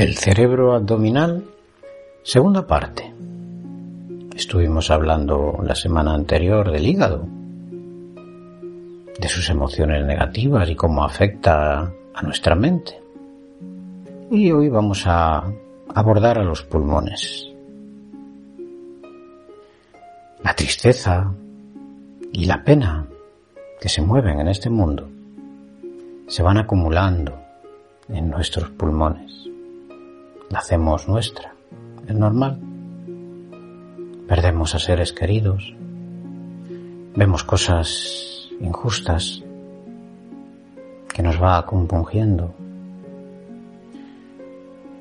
El cerebro abdominal, segunda parte. Estuvimos hablando la semana anterior del hígado, de sus emociones negativas y cómo afecta a nuestra mente. Y hoy vamos a abordar a los pulmones. La tristeza y la pena que se mueven en este mundo se van acumulando en nuestros pulmones la hacemos nuestra. Es normal. Perdemos a seres queridos. Vemos cosas injustas que nos va compungiendo.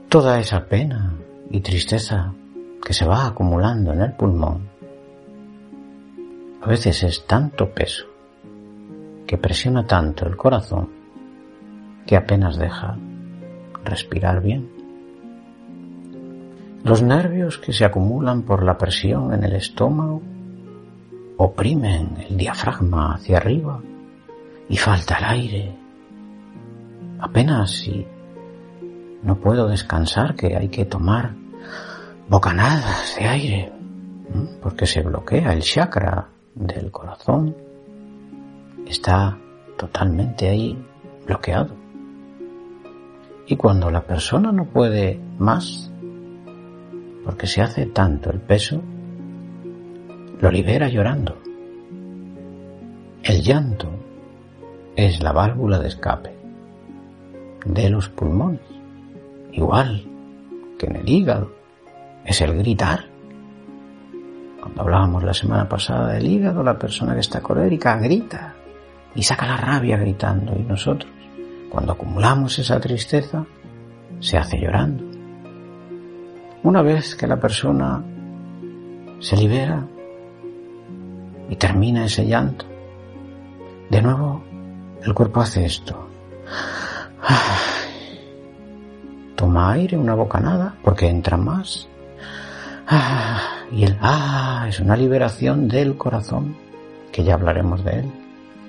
Toda esa pena y tristeza que se va acumulando en el pulmón a veces es tanto peso que presiona tanto el corazón que apenas deja respirar bien. Los nervios que se acumulan por la presión en el estómago oprimen el diafragma hacia arriba y falta el aire. Apenas si no puedo descansar que hay que tomar bocanadas de aire porque se bloquea el chakra del corazón. Está totalmente ahí bloqueado. Y cuando la persona no puede más, porque se hace tanto el peso, lo libera llorando. El llanto es la válvula de escape de los pulmones, igual que en el hígado, es el gritar. Cuando hablábamos la semana pasada del hígado, la persona que está colérica grita y saca la rabia gritando y nosotros, cuando acumulamos esa tristeza, se hace llorando. Una vez que la persona se libera y termina ese llanto, de nuevo el cuerpo hace esto. Toma aire, una bocanada, porque entra más. Y el ah es una liberación del corazón, que ya hablaremos de él.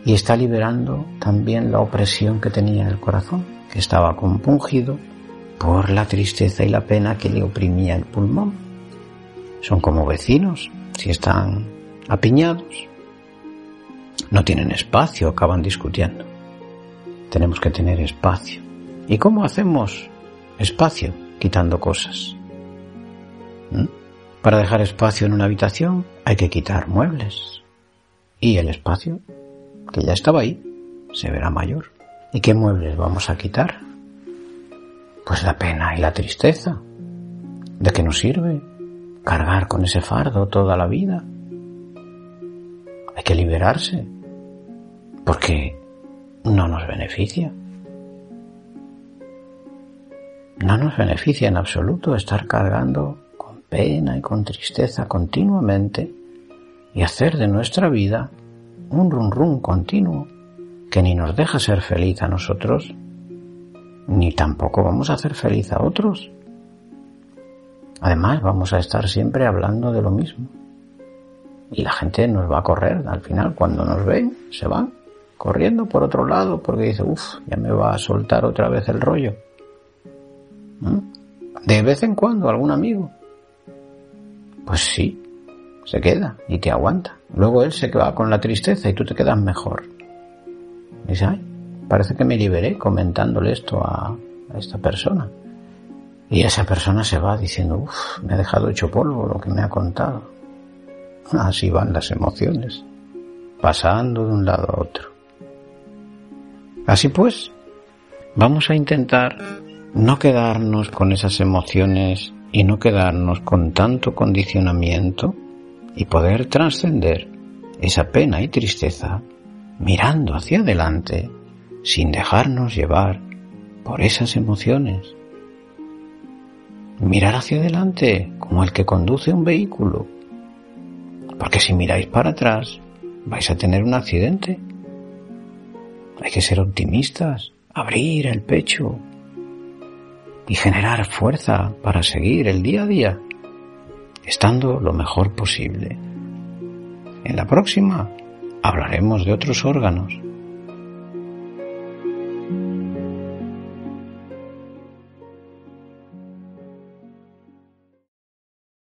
Y está liberando también la opresión que tenía el corazón, que estaba compungido por la tristeza y la pena que le oprimía el pulmón. Son como vecinos, si están apiñados. No tienen espacio, acaban discutiendo. Tenemos que tener espacio. ¿Y cómo hacemos espacio? Quitando cosas. ¿Mm? Para dejar espacio en una habitación hay que quitar muebles. Y el espacio, que ya estaba ahí, se verá mayor. ¿Y qué muebles vamos a quitar? Pues la pena y la tristeza. ¿De qué nos sirve cargar con ese fardo toda la vida? Hay que liberarse, porque no nos beneficia. No nos beneficia en absoluto estar cargando con pena y con tristeza continuamente y hacer de nuestra vida un run run continuo que ni nos deja ser feliz a nosotros ni tampoco vamos a hacer feliz a otros. Además, vamos a estar siempre hablando de lo mismo. Y la gente nos va a correr al final. Cuando nos ven, se van corriendo por otro lado porque dice, uff, ya me va a soltar otra vez el rollo. ¿Mm? De vez en cuando algún amigo. Pues sí, se queda y te aguanta. Luego él se va con la tristeza y tú te quedas mejor. dice, ay, parece que me liberé comentándole esto a, esta persona. Y esa persona se va diciendo, uff, me ha dejado hecho polvo lo que me ha contado. Así van las emociones, pasando de un lado a otro. Así pues, vamos a intentar no quedarnos con esas emociones y no quedarnos con tanto condicionamiento y poder trascender esa pena y tristeza mirando hacia adelante sin dejarnos llevar por esas emociones. Mirar hacia adelante como el que conduce un vehículo, porque si miráis para atrás vais a tener un accidente. Hay que ser optimistas, abrir el pecho y generar fuerza para seguir el día a día, estando lo mejor posible. En la próxima hablaremos de otros órganos